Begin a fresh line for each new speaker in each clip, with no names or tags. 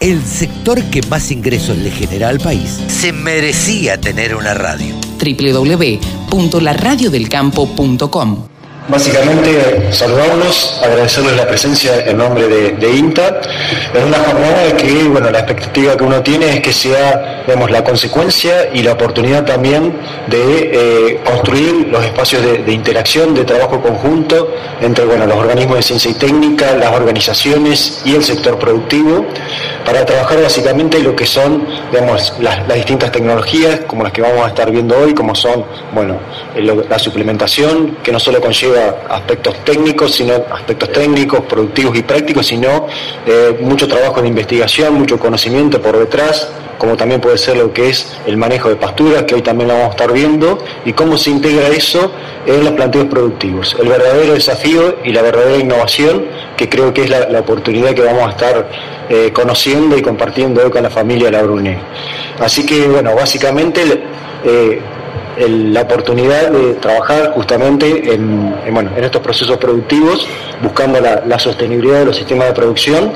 el sector que más ingresos le genera al país, se merecía tener una radio.
www.laradiodelcampo.com
Básicamente saludarlos, agradecerles la presencia en nombre de, INTA, en una jornada que, bueno, la expectativa que uno tiene es que sea, digamos, la consecuencia y la oportunidad también de eh, construir los espacios de, interacción, de trabajo conjunto entre, bueno, los organismos de ciencia y técnica, las organizaciones y el sector productivo, para trabajar básicamente lo que son, las, distintas tecnologías, como las que vamos a estar viendo hoy, como son, bueno, la suplementación, que no solo conlleva aspectos técnicos, sino aspectos técnicos, productivos y prácticos, sino eh, mucho trabajo de investigación, mucho conocimiento por detrás, como también puede ser lo que es el manejo de pasturas, que hoy también lo vamos a estar viendo, y cómo se integra eso en los planteos productivos. El verdadero desafío y la verdadera innovación, que creo que es la, oportunidad que vamos a estar eh, conociendo y compartiendo con la familia La Brune. Así que, bueno, básicamente... Eh, la oportunidad de trabajar justamente en, bueno, en estos procesos productivos, buscando la, sostenibilidad de los sistemas de producción,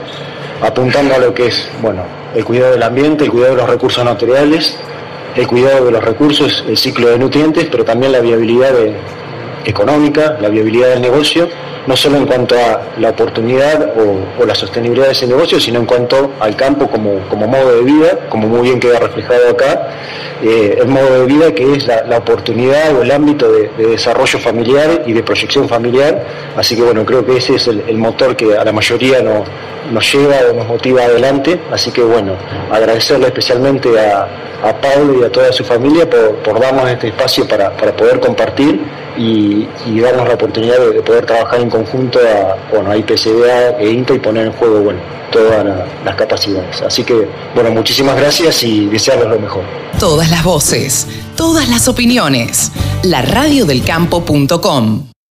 apuntando a lo que es bueno, el cuidado del ambiente, el cuidado de los recursos naturales, el cuidado de los recursos, el ciclo de nutrientes, pero también la viabilidad económica, la viabilidad del negocio, no solo en cuanto a la oportunidad o, la sostenibilidad de ese negocio, sino en cuanto al campo como, como modo de vida, como muy bien queda reflejado acá, eh, el modo de vida que es la, oportunidad o el ámbito de, desarrollo familiar y de proyección familiar. Así que bueno, creo que ese es el, motor que a la mayoría nos lleva o nos motiva adelante. Así que bueno, agradecerle especialmente a, Pablo y a toda su familia por, darnos este espacio para, poder compartir y, darnos la oportunidad de, poder trabajar en conjunto a, bueno, a IPCDA e INTA y poner en juego bueno, todas las capacidades. Así que, bueno, muchísimas gracias y desearles lo mejor.
Todas las voces, todas las opiniones. La radiodelcampo.com